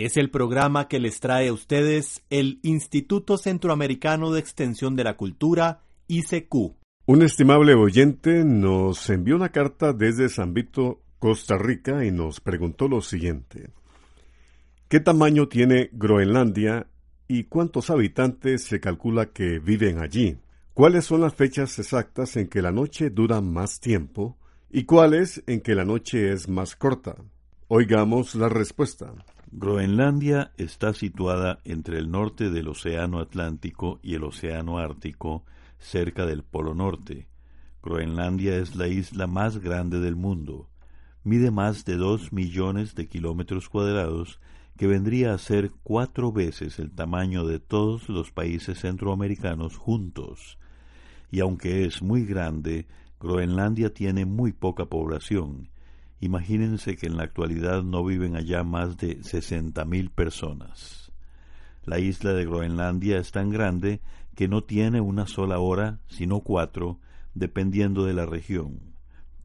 Es el programa que les trae a ustedes el Instituto Centroamericano de Extensión de la Cultura, ICQ. Un estimable oyente nos envió una carta desde San Vito, Costa Rica, y nos preguntó lo siguiente. ¿Qué tamaño tiene Groenlandia y cuántos habitantes se calcula que viven allí? ¿Cuáles son las fechas exactas en que la noche dura más tiempo y cuáles en que la noche es más corta? Oigamos la respuesta. Groenlandia está situada entre el norte del Océano Atlántico y el Océano Ártico, cerca del Polo Norte. Groenlandia es la isla más grande del mundo. Mide más de dos millones de kilómetros cuadrados, que vendría a ser cuatro veces el tamaño de todos los países centroamericanos juntos. Y aunque es muy grande, Groenlandia tiene muy poca población. Imagínense que en la actualidad no viven allá más de 60.000 personas. La isla de Groenlandia es tan grande que no tiene una sola hora, sino cuatro, dependiendo de la región.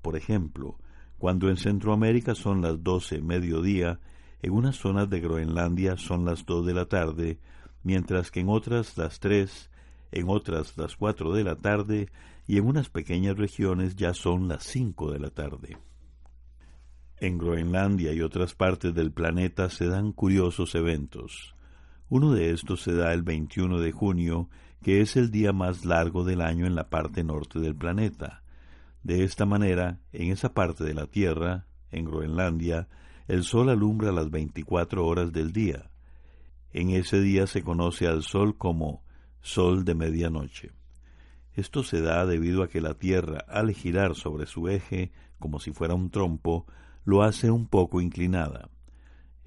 Por ejemplo, cuando en Centroamérica son las doce mediodía, en unas zonas de Groenlandia son las dos de la tarde, mientras que en otras las tres, en otras las cuatro de la tarde y en unas pequeñas regiones ya son las cinco de la tarde. En Groenlandia y otras partes del planeta se dan curiosos eventos. Uno de estos se da el 21 de junio, que es el día más largo del año en la parte norte del planeta. De esta manera, en esa parte de la Tierra, en Groenlandia, el sol alumbra las 24 horas del día. En ese día se conoce al sol como sol de medianoche. Esto se da debido a que la Tierra, al girar sobre su eje, como si fuera un trompo, lo hace un poco inclinada.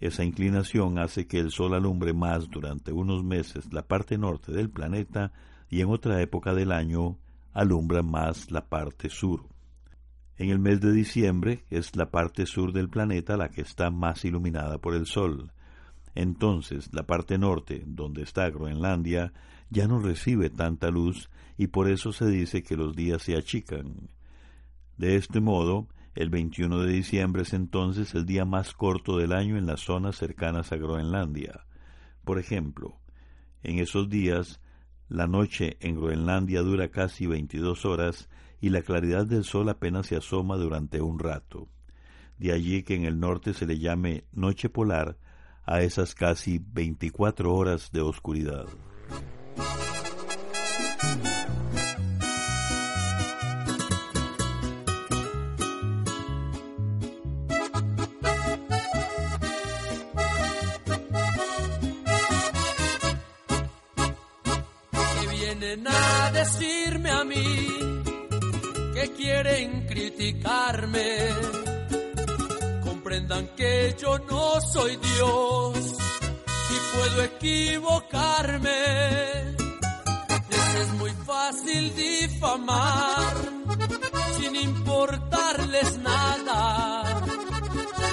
Esa inclinación hace que el Sol alumbre más durante unos meses la parte norte del planeta y en otra época del año alumbra más la parte sur. En el mes de diciembre es la parte sur del planeta la que está más iluminada por el Sol. Entonces la parte norte, donde está Groenlandia, ya no recibe tanta luz y por eso se dice que los días se achican. De este modo, el 21 de diciembre es entonces el día más corto del año en las zonas cercanas a Groenlandia. Por ejemplo, en esos días, la noche en Groenlandia dura casi 22 horas y la claridad del sol apenas se asoma durante un rato. De allí que en el norte se le llame noche polar a esas casi 24 horas de oscuridad. Quieren criticarme. Comprendan que yo no soy Dios y puedo equivocarme. Les es muy fácil difamar sin importarles nada.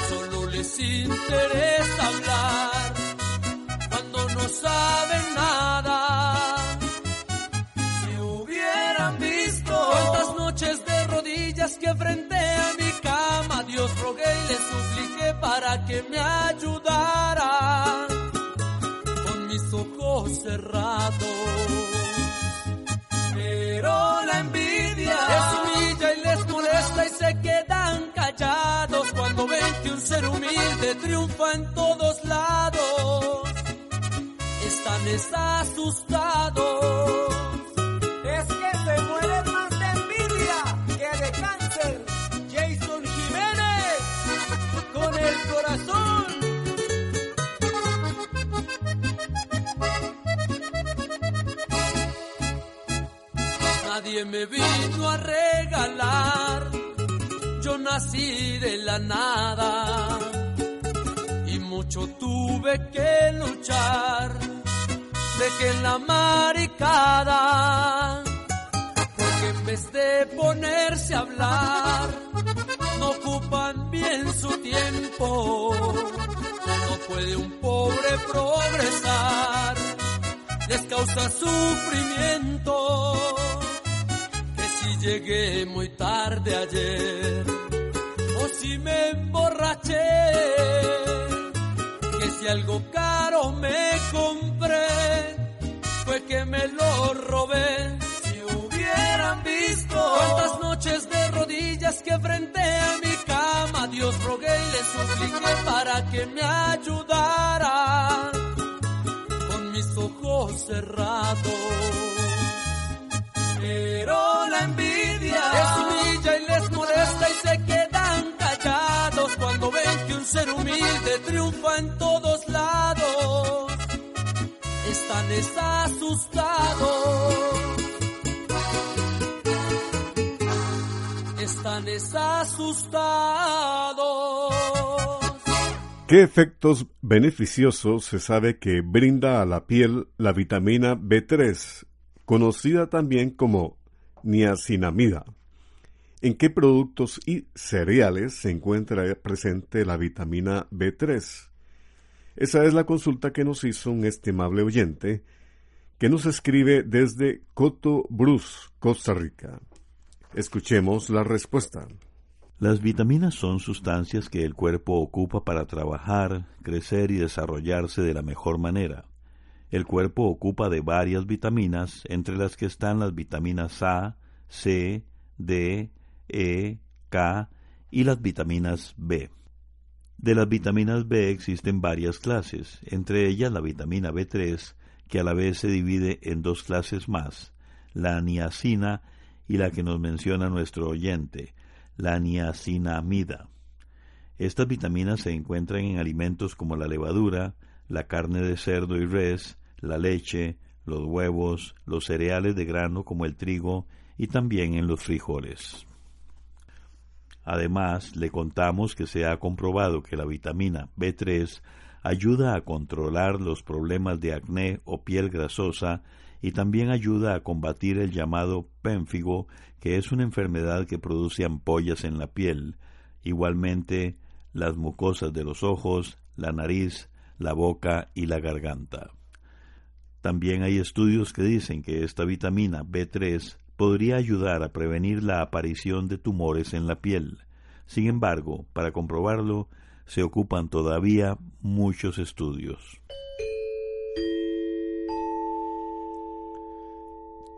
Solo les interesa hablar te supliqué para que me ayudara con mis ojos cerrados. Pero la envidia les humilla y les molesta y se quedan callados cuando ven que un ser humilde triunfa en todos lados. Están asustados. Nadie me vino a regalar, yo nací de la nada. Y mucho tuve que luchar. Dejé la maricada, porque en vez de ponerse a hablar, ocupan bien su tiempo. No puede un pobre progresar, les causa sufrimiento. Que si llegué muy tarde ayer, o si me emborraché, que si algo caro me compré, fue que me lo robé. Si hubieran visto cuántas noches de rodillas que frente a cama, Dios rogué y le supliqué para que me ayudara con mis ojos cerrados. Pero la envidia les humilla y les molesta y se quedan callados cuando ven que un ser humilde triunfa en todos lados. Están asustados. Están asustados. ¿Qué efectos beneficiosos se sabe que brinda a la piel la vitamina B3, conocida también como niacinamida? ¿En qué productos y cereales se encuentra presente la vitamina B3? Esa es la consulta que nos hizo un estimable oyente que nos escribe desde Coto Brus, Costa Rica. Escuchemos la respuesta. Las vitaminas son sustancias que el cuerpo ocupa para trabajar, crecer y desarrollarse de la mejor manera. El cuerpo ocupa de varias vitaminas, entre las que están las vitaminas A, C, D, E, K y las vitaminas B. De las vitaminas B existen varias clases, entre ellas la vitamina B3, que a la vez se divide en dos clases más, la niacina y la que nos menciona nuestro oyente, la niacinamida. Estas vitaminas se encuentran en alimentos como la levadura, la carne de cerdo y res, la leche, los huevos, los cereales de grano como el trigo y también en los frijoles. Además, le contamos que se ha comprobado que la vitamina B3 ayuda a controlar los problemas de acné o piel grasosa y también ayuda a combatir el llamado pénfigo, que es una enfermedad que produce ampollas en la piel, igualmente las mucosas de los ojos, la nariz, la boca y la garganta. También hay estudios que dicen que esta vitamina B3 podría ayudar a prevenir la aparición de tumores en la piel. Sin embargo, para comprobarlo, se ocupan todavía muchos estudios.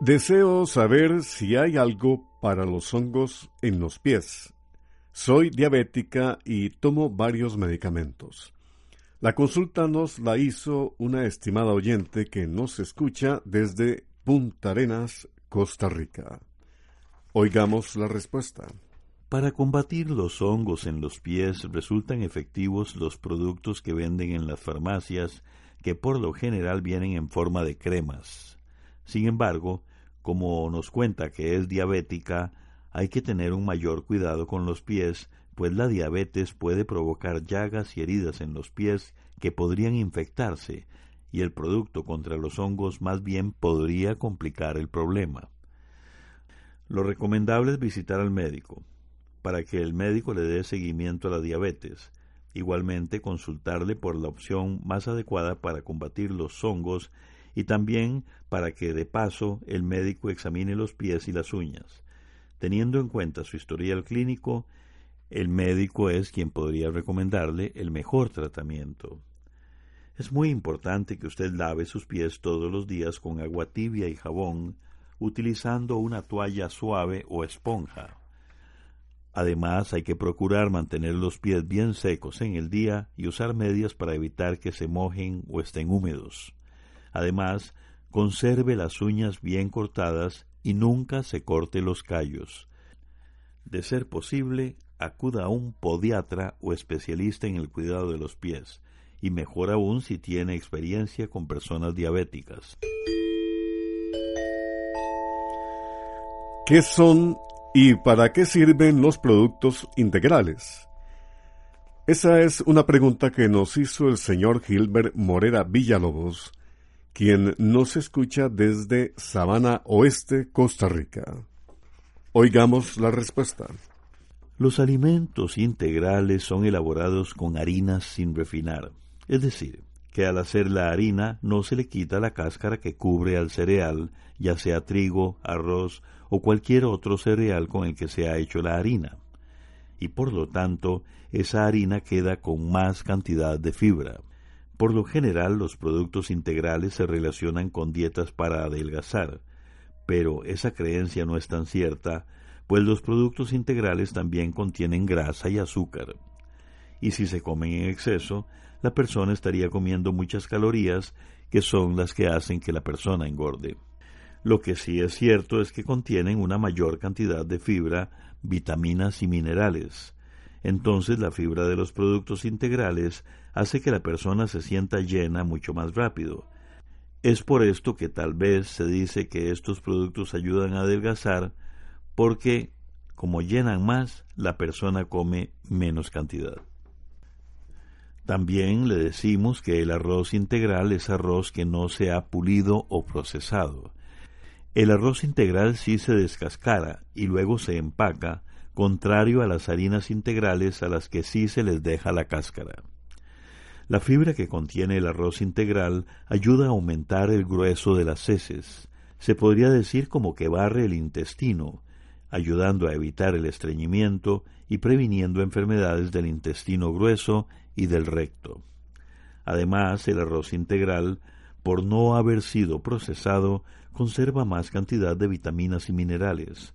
Deseo saber si hay algo para los hongos en los pies. Soy diabética y tomo varios medicamentos. La consulta nos la hizo una estimada oyente que nos escucha desde Punta Arenas, Costa Rica. Oigamos la respuesta. Para combatir los hongos en los pies resultan efectivos los productos que venden en las farmacias, que por lo general vienen en forma de cremas. Sin embargo, como nos cuenta que es diabética, hay que tener un mayor cuidado con los pies, pues la diabetes puede provocar llagas y heridas en los pies que podrían infectarse, y el producto contra los hongos más bien podría complicar el problema. Lo recomendable es visitar al médico, para que el médico le dé seguimiento a la diabetes. Igualmente consultarle por la opción más adecuada para combatir los hongos y también para que de paso el médico examine los pies y las uñas. Teniendo en cuenta su historial clínico, el médico es quien podría recomendarle el mejor tratamiento. Es muy importante que usted lave sus pies todos los días con agua tibia y jabón, utilizando una toalla suave o esponja. Además, hay que procurar mantener los pies bien secos en el día y usar medias para evitar que se mojen o estén húmedos. Además, conserve las uñas bien cortadas y nunca se corte los callos. De ser posible, acuda a un podiatra o especialista en el cuidado de los pies, y mejor aún si tiene experiencia con personas diabéticas. ¿Qué son y para qué sirven los productos integrales? Esa es una pregunta que nos hizo el señor Gilbert Morera Villalobos, quien nos escucha desde Sabana Oeste, Costa Rica. Oigamos la respuesta. Los alimentos integrales son elaborados con harinas sin refinar, es decir, que al hacer la harina no se le quita la cáscara que cubre al cereal, ya sea trigo, arroz o cualquier otro cereal con el que se ha hecho la harina. Y por lo tanto, esa harina queda con más cantidad de fibra. Por lo general, los productos integrales se relacionan con dietas para adelgazar, pero esa creencia no es tan cierta pues los productos integrales también contienen grasa y azúcar. Y si se comen en exceso, la persona estaría comiendo muchas calorías que son las que hacen que la persona engorde. Lo que sí es cierto es que contienen una mayor cantidad de fibra, vitaminas y minerales. Entonces la fibra de los productos integrales hace que la persona se sienta llena mucho más rápido. Es por esto que tal vez se dice que estos productos ayudan a adelgazar, porque como llenan más, la persona come menos cantidad. También le decimos que el arroz integral es arroz que no se ha pulido o procesado. El arroz integral sí se descascara y luego se empaca, contrario a las harinas integrales a las que sí se les deja la cáscara. La fibra que contiene el arroz integral ayuda a aumentar el grueso de las heces. Se podría decir como que barre el intestino, ayudando a evitar el estreñimiento y previniendo enfermedades del intestino grueso y del recto. Además, el arroz integral, por no haber sido procesado, conserva más cantidad de vitaminas y minerales.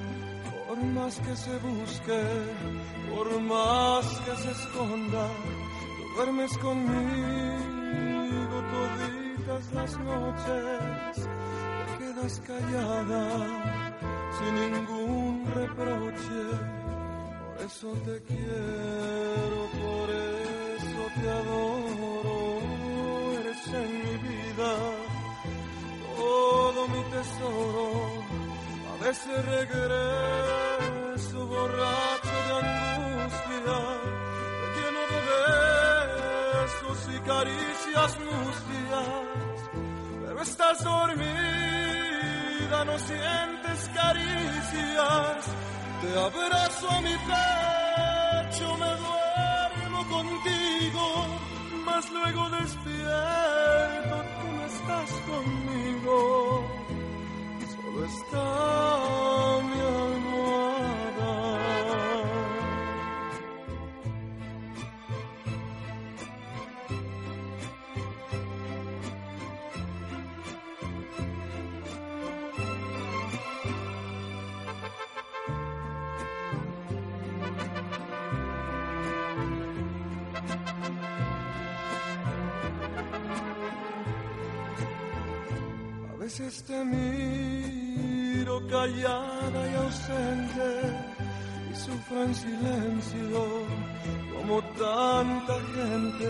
que se busque, por más que se esconda, tú duermes conmigo toditas las noches, te quedas callada sin ningún reproche, por eso te quiero, por eso te adoro, eres en mi vida todo mi tesoro, a veces regreso angustia, lleno de besos y caricias mustias. Pero estás dormida, no sientes caricias. Te abrazo a mi pecho, me duermo contigo, mas luego despierto, tú no estás conmigo. Solo está te miro callada y ausente y sufro en silencio como tanta gente.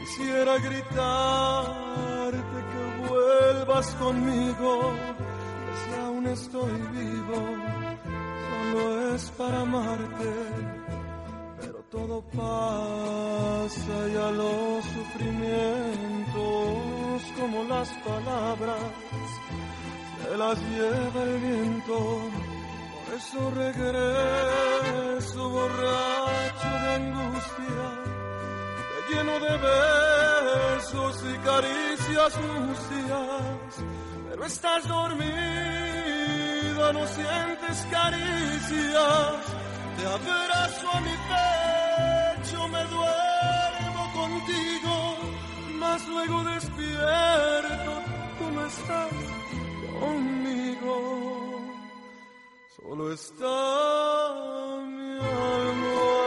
Quisiera gritarte que vuelvas conmigo, que si aún estoy vivo, solo es para amarte. Pero todo pasa ya los sufrimientos como las palabras se las lleva el viento. Por eso regreso borracho de angustia, lleno de besos y caricias sucias, pero estás dormida, no sientes caricias, te abrazo a mi pecho, luego despierto, tú no estás conmigo, solo está mi almohada.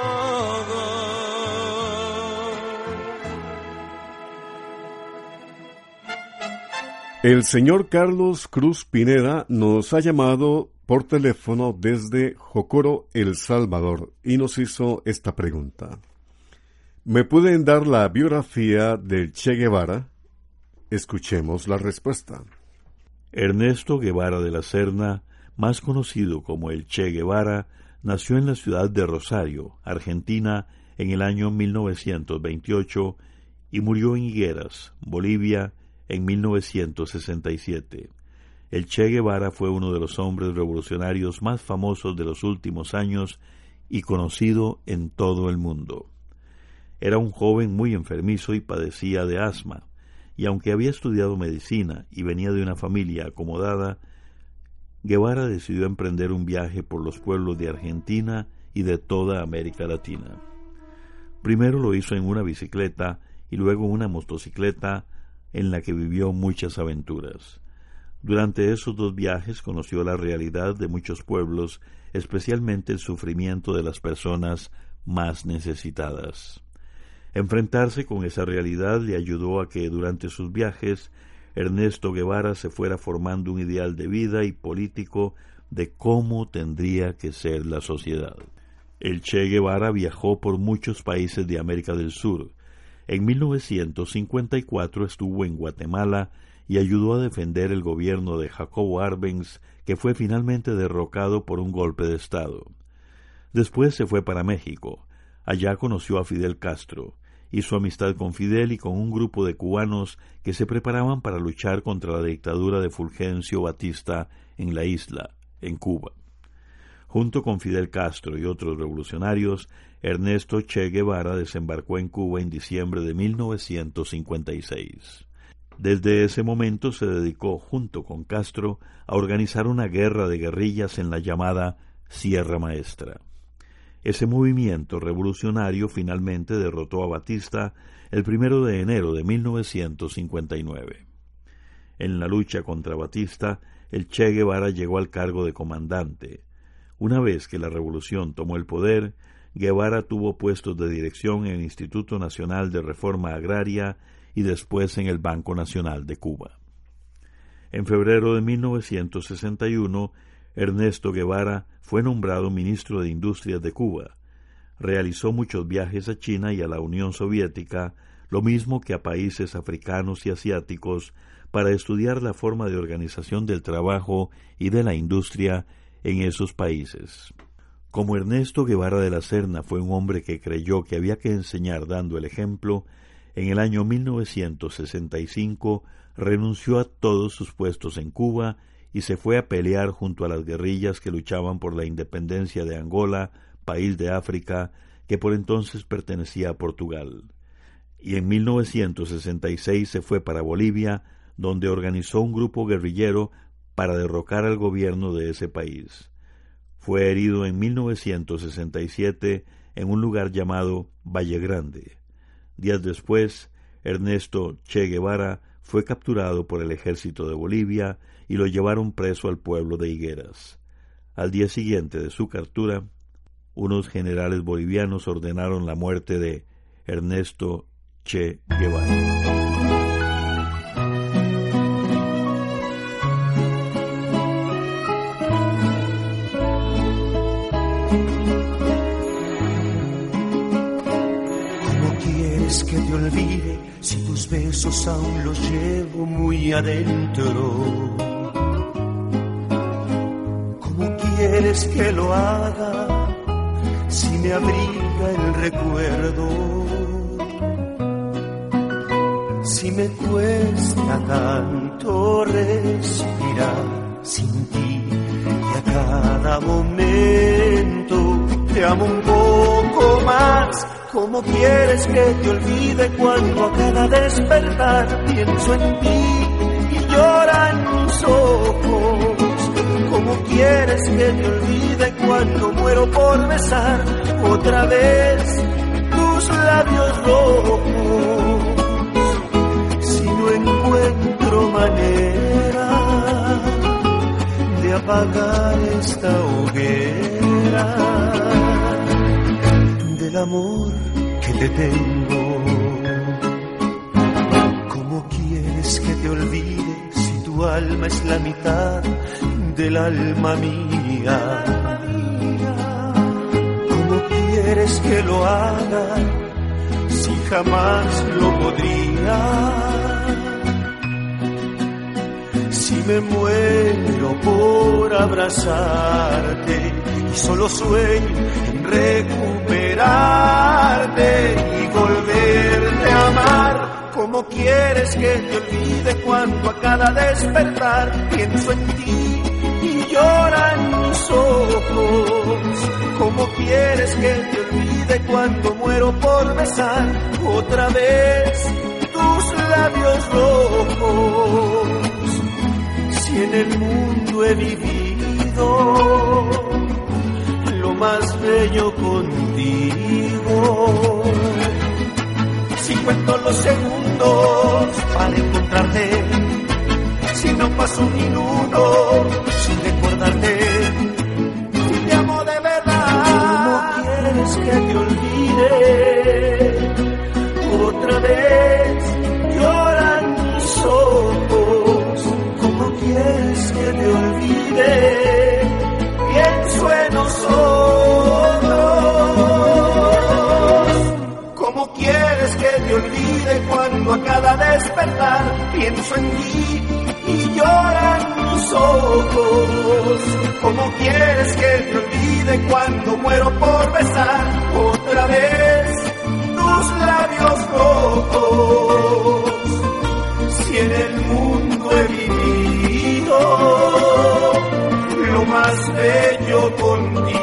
El señor Carlos Cruz Pineda nos ha llamado por teléfono desde Jocoro, El Salvador, y nos hizo esta pregunta. ¿Me pueden dar la biografía del Che Guevara? Escuchemos la respuesta. Ernesto Guevara de la Serna, más conocido como el Che Guevara, nació en la ciudad de Rosario, Argentina, en el año 1928 y murió en Higueras, Bolivia, en 1967. El Che Guevara fue uno de los hombres revolucionarios más famosos de los últimos años y conocido en todo el mundo. Era un joven muy enfermizo y padecía de asma, y aunque había estudiado medicina y venía de una familia acomodada, Guevara decidió emprender un viaje por los pueblos de Argentina y de toda América Latina. Primero lo hizo en una bicicleta y luego en una motocicleta en la que vivió muchas aventuras. Durante esos dos viajes conoció la realidad de muchos pueblos, especialmente el sufrimiento de las personas más necesitadas. Enfrentarse con esa realidad le ayudó a que durante sus viajes Ernesto Guevara se fuera formando un ideal de vida y político de cómo tendría que ser la sociedad. El Che Guevara viajó por muchos países de América del Sur. En 1954 estuvo en Guatemala y ayudó a defender el gobierno de Jacobo Arbenz, que fue finalmente derrocado por un golpe de Estado. Después se fue para México. Allá conoció a Fidel Castro hizo amistad con Fidel y con un grupo de cubanos que se preparaban para luchar contra la dictadura de Fulgencio Batista en la isla, en Cuba. Junto con Fidel Castro y otros revolucionarios, Ernesto Che Guevara desembarcó en Cuba en diciembre de 1956. Desde ese momento se dedicó, junto con Castro, a organizar una guerra de guerrillas en la llamada Sierra Maestra. Ese movimiento revolucionario finalmente derrotó a Batista el primero de enero de 1959. En la lucha contra Batista, el Che Guevara llegó al cargo de comandante. Una vez que la revolución tomó el poder, Guevara tuvo puestos de dirección en el Instituto Nacional de Reforma Agraria y después en el Banco Nacional de Cuba. En febrero de 1961, Ernesto Guevara fue nombrado ministro de Industrias de Cuba. Realizó muchos viajes a China y a la Unión Soviética, lo mismo que a países africanos y asiáticos, para estudiar la forma de organización del trabajo y de la industria en esos países. Como Ernesto Guevara de la Serna fue un hombre que creyó que había que enseñar dando el ejemplo, en el año 1965 renunció a todos sus puestos en Cuba y se fue a pelear junto a las guerrillas que luchaban por la independencia de Angola, país de África que por entonces pertenecía a Portugal. Y en 1966 se fue para Bolivia, donde organizó un grupo guerrillero para derrocar al gobierno de ese país. Fue herido en 1967 en un lugar llamado Valle Grande. Días después, Ernesto Che Guevara fue capturado por el ejército de Bolivia y lo llevaron preso al pueblo de Higueras. Al día siguiente de su captura, unos generales bolivianos ordenaron la muerte de Ernesto Che Guevara. que te olvide si tus besos aún los llevo muy adentro? Que lo haga si me abriga el recuerdo? Si me cuesta tanto respirar sin ti y a cada cada momento. Te amo un poco más. ¿Cómo quieres que te olvide cuando a cada despertar pienso en ti y lloran mis ojos? ¿Cómo quieres que te olvide cuando muero por besar otra vez tus labios rojos? Si no encuentro manera de apagar esta hoguera del amor que te tengo. ¿Cómo quieres que te olvide si tu alma es la mitad del alma mía? ¿Cómo quieres que lo haga si jamás lo podría? Si me muero por abrazarte y solo sueño en recuperarte y volverte a amar. ¿Cómo quieres que te olvide cuando a cada despertar pienso en ti lloran mis ojos? ¿Cómo quieres que te olvide cuando muero por besar otra vez tus labios rojos? Si en el mundo he vivido lo más bello contigo. Si cuento los segundos para encontrarte, si no paso un minuto ¿Cómo quieres que te olvide? Otra vez lloran mis ojos. ¿Cómo quieres que te olvide? Pienso en nosotros. ¿Cómo quieres que te olvide cuando a cada despertar pienso en ti ¿Cómo quieres que te olvide cuando muero por besar otra vez tus labios rojos? Si en el mundo he vivido lo más bello contigo.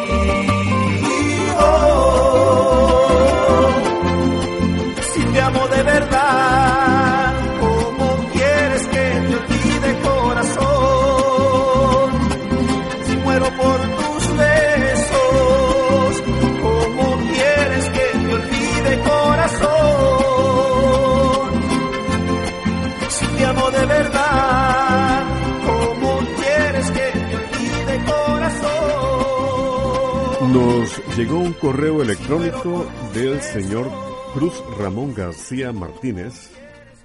Llegó un correo electrónico del señor Cruz Ramón García Martínez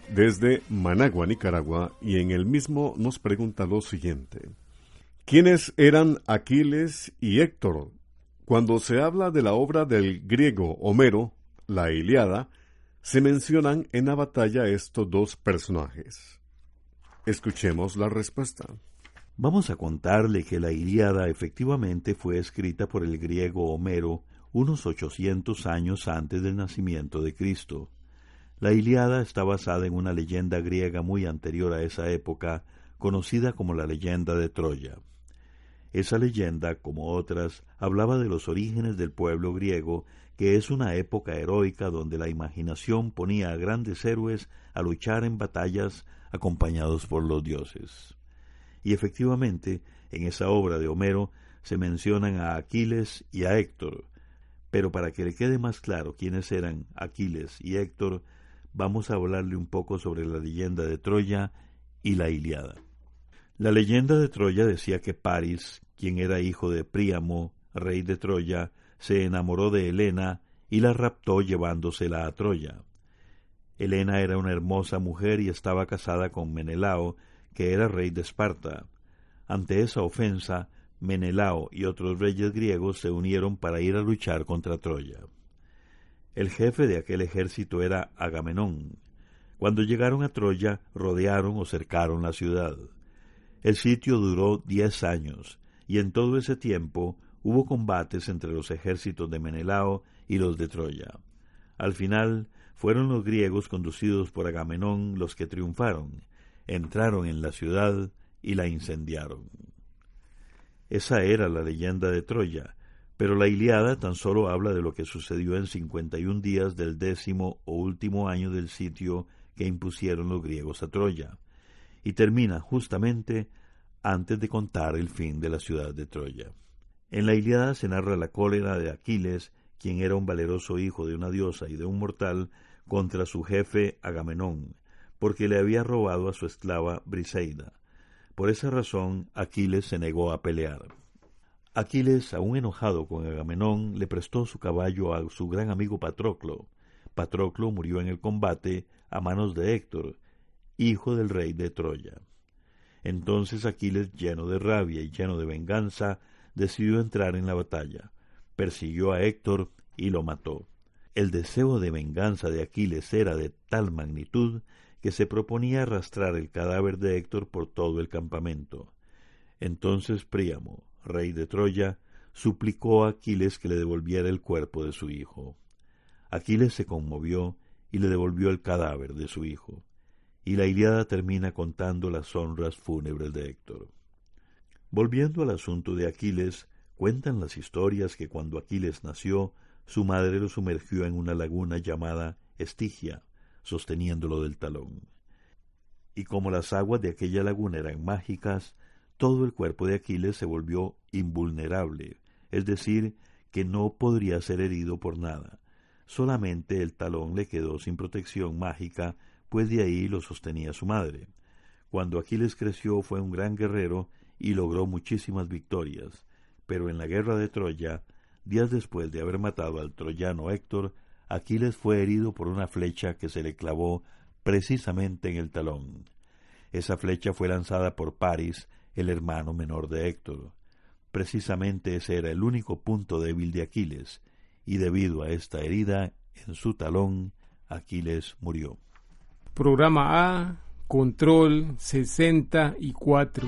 desde Managua, Nicaragua, y en el mismo nos pregunta lo siguiente. ¿Quiénes eran Aquiles y Héctor? Cuando se habla de la obra del griego Homero, la Iliada, se mencionan en la batalla estos dos personajes. Escuchemos la respuesta. Vamos a contarle que la Ilíada efectivamente fue escrita por el griego Homero unos 800 años antes del nacimiento de Cristo. La Ilíada está basada en una leyenda griega muy anterior a esa época, conocida como la leyenda de Troya. Esa leyenda, como otras, hablaba de los orígenes del pueblo griego, que es una época heroica donde la imaginación ponía a grandes héroes a luchar en batallas acompañados por los dioses. Y efectivamente, en esa obra de Homero se mencionan a Aquiles y a Héctor, pero para que le quede más claro quiénes eran Aquiles y Héctor, vamos a hablarle un poco sobre la leyenda de Troya y la Iliada. La leyenda de Troya decía que Paris, quien era hijo de Príamo, rey de Troya, se enamoró de Helena y la raptó llevándosela a Troya. Helena era una hermosa mujer y estaba casada con Menelao, que era rey de Esparta. Ante esa ofensa, Menelao y otros reyes griegos se unieron para ir a luchar contra Troya. El jefe de aquel ejército era Agamenón. Cuando llegaron a Troya, rodearon o cercaron la ciudad. El sitio duró diez años, y en todo ese tiempo hubo combates entre los ejércitos de Menelao y los de Troya. Al final fueron los griegos conducidos por Agamenón los que triunfaron, entraron en la ciudad y la incendiaron. Esa era la leyenda de Troya, pero la Iliada tan solo habla de lo que sucedió en 51 días del décimo o último año del sitio que impusieron los griegos a Troya, y termina justamente antes de contar el fin de la ciudad de Troya. En la Iliada se narra la cólera de Aquiles, quien era un valeroso hijo de una diosa y de un mortal, contra su jefe Agamenón, porque le había robado a su esclava Briseida. Por esa razón Aquiles se negó a pelear. Aquiles, aún enojado con Agamenón, le prestó su caballo a su gran amigo Patroclo. Patroclo murió en el combate a manos de Héctor, hijo del rey de Troya. Entonces Aquiles, lleno de rabia y lleno de venganza, decidió entrar en la batalla. Persiguió a Héctor y lo mató. El deseo de venganza de Aquiles era de tal magnitud que se proponía arrastrar el cadáver de Héctor por todo el campamento. Entonces Príamo, rey de Troya, suplicó a Aquiles que le devolviera el cuerpo de su hijo. Aquiles se conmovió y le devolvió el cadáver de su hijo y la Iliada termina contando las honras fúnebres de Héctor. Volviendo al asunto de Aquiles, cuentan las historias que cuando Aquiles nació, su madre lo sumergió en una laguna llamada Estigia, sosteniéndolo del talón. Y como las aguas de aquella laguna eran mágicas, todo el cuerpo de Aquiles se volvió invulnerable, es decir, que no podría ser herido por nada. Solamente el talón le quedó sin protección mágica pues de ahí lo sostenía su madre. Cuando Aquiles creció fue un gran guerrero y logró muchísimas victorias, pero en la guerra de Troya, días después de haber matado al troyano Héctor, Aquiles fue herido por una flecha que se le clavó precisamente en el talón. Esa flecha fue lanzada por Paris, el hermano menor de Héctor. Precisamente ese era el único punto débil de Aquiles, y debido a esta herida en su talón, Aquiles murió. Programa A, Control 64.